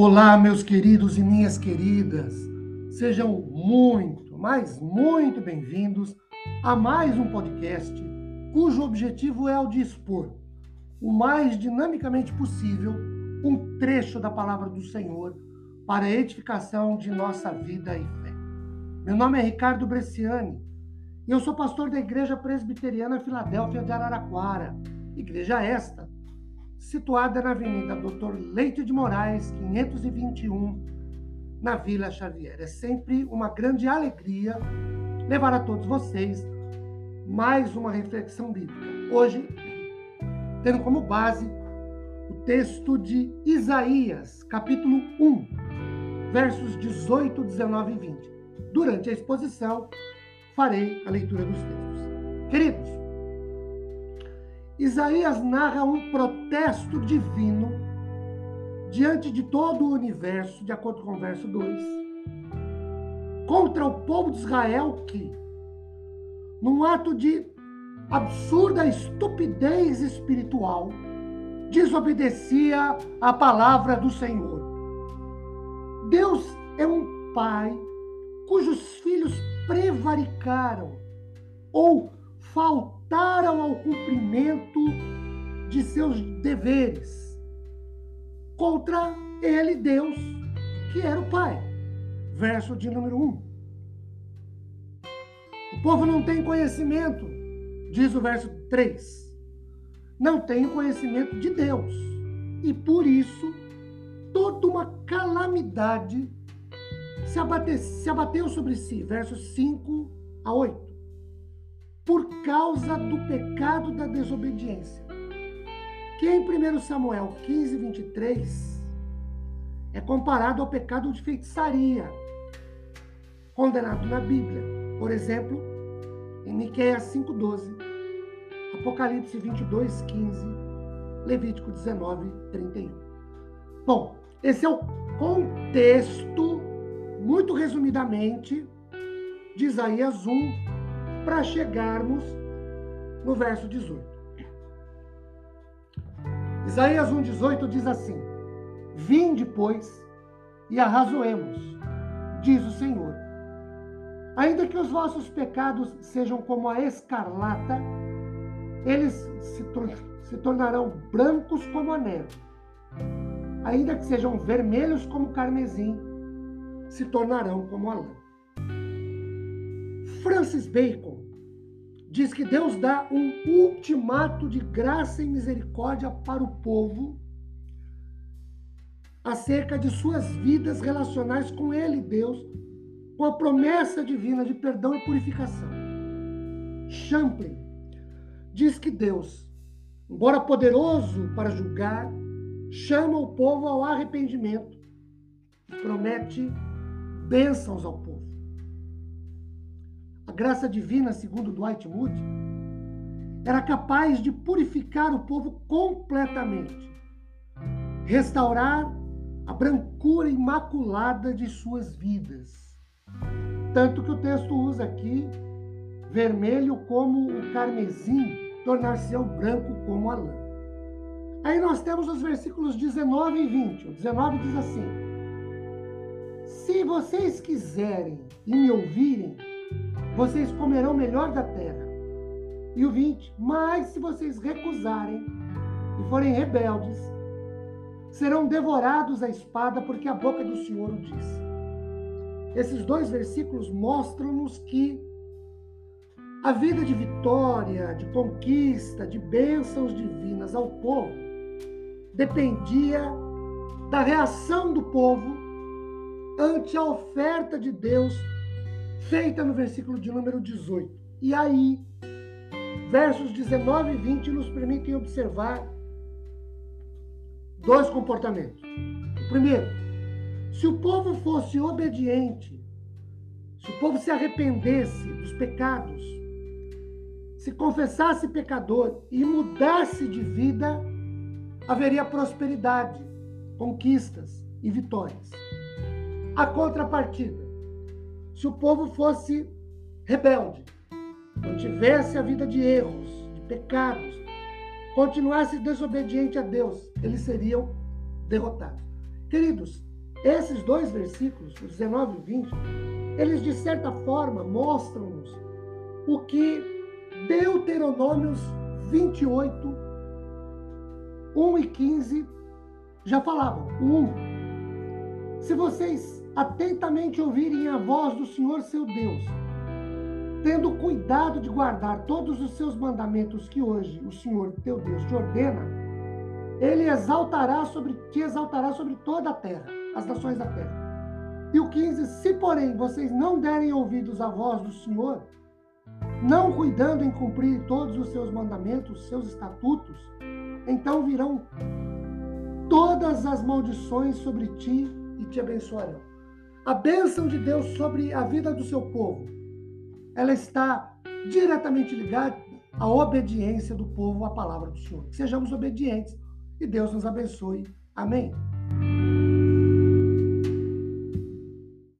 Olá, meus queridos e minhas queridas. Sejam muito, mas muito bem-vindos a mais um podcast cujo objetivo é o de expor o mais dinamicamente possível um trecho da palavra do Senhor para a edificação de nossa vida e fé. Meu nome é Ricardo Bresciani eu sou pastor da Igreja Presbiteriana Filadélfia de Araraquara, igreja esta situada na Avenida Doutor Leite de Moraes, 521, na Vila Xavier. É sempre uma grande alegria levar a todos vocês mais uma reflexão bíblica. Hoje, tendo como base o texto de Isaías, capítulo 1, versos 18, 19 e 20. Durante a exposição, farei a leitura dos textos. Queridos, Isaías narra um protesto divino diante de todo o universo, de acordo com o verso 2, contra o povo de Israel que, num ato de absurda estupidez espiritual, desobedecia a palavra do Senhor. Deus é um pai cujos filhos prevaricaram ou faltaram ao cumprimento de seus deveres contra ele, Deus, que era o Pai. Verso de número 1. O povo não tem conhecimento, diz o verso 3. Não tem conhecimento de Deus. E por isso, toda uma calamidade se, abate, se abateu sobre si. Versos 5 a 8 por causa do pecado da desobediência. Que em 1 Samuel 15, 23 é comparado ao pecado de feitiçaria, condenado na Bíblia. Por exemplo, em Miqueias 5,12, Apocalipse 22, 15, Levítico 19, 31. Bom, esse é o contexto, muito resumidamente, de Isaías 1, para chegarmos no verso 18. Isaías 1,18 diz assim: Vinde, pois, e arrazoemos, diz o Senhor. Ainda que os vossos pecados sejam como a escarlata, eles se, tor se tornarão brancos como a neve. Ainda que sejam vermelhos como carmesim, se tornarão como a lã. Francis Bacon diz que Deus dá um ultimato de graça e misericórdia para o povo acerca de suas vidas relacionais com Ele, Deus, com a promessa divina de perdão e purificação. Champlin diz que Deus, embora poderoso para julgar, chama o povo ao arrependimento e promete bênçãos ao povo a graça divina, segundo Dwight Moody, era capaz de purificar o povo completamente, restaurar a brancura imaculada de suas vidas. Tanto que o texto usa aqui vermelho como o carmesim, tornar-se branco como a lã. Aí nós temos os versículos 19 e 20. O 19 diz assim: Se vocês quiserem e me ouvirem, vocês comerão melhor da terra. E o 20, mas se vocês recusarem e forem rebeldes, serão devorados à espada, porque a boca do Senhor o disse. Esses dois versículos mostram-nos que a vida de vitória, de conquista, de bênçãos divinas ao povo dependia da reação do povo ante a oferta de Deus feita no versículo de número 18. E aí, versos 19 e 20 nos permitem observar dois comportamentos. O primeiro, se o povo fosse obediente, se o povo se arrependesse dos pecados, se confessasse pecador e mudasse de vida, haveria prosperidade, conquistas e vitórias. A contrapartida, se o povo fosse rebelde, não tivesse a vida de erros, de pecados, continuasse desobediente a Deus, eles seriam derrotados. Queridos, esses dois versículos, os 19 e 20, eles de certa forma mostram-nos o que Deuteronômios 28, 1 e 15 já falavam. 1. Se vocês atentamente ouvirem a voz do Senhor seu Deus, tendo cuidado de guardar todos os seus mandamentos que hoje o Senhor teu Deus te ordena, ele exaltará sobre te exaltará sobre toda a terra, as nações da terra. E o 15, se porém vocês não derem ouvidos à voz do Senhor, não cuidando em cumprir todos os seus mandamentos, seus estatutos, então virão todas as maldições sobre ti e te abençoarão. A bênção de Deus sobre a vida do seu povo, ela está diretamente ligada à obediência do povo à palavra do Senhor. Que sejamos obedientes e Deus nos abençoe. Amém.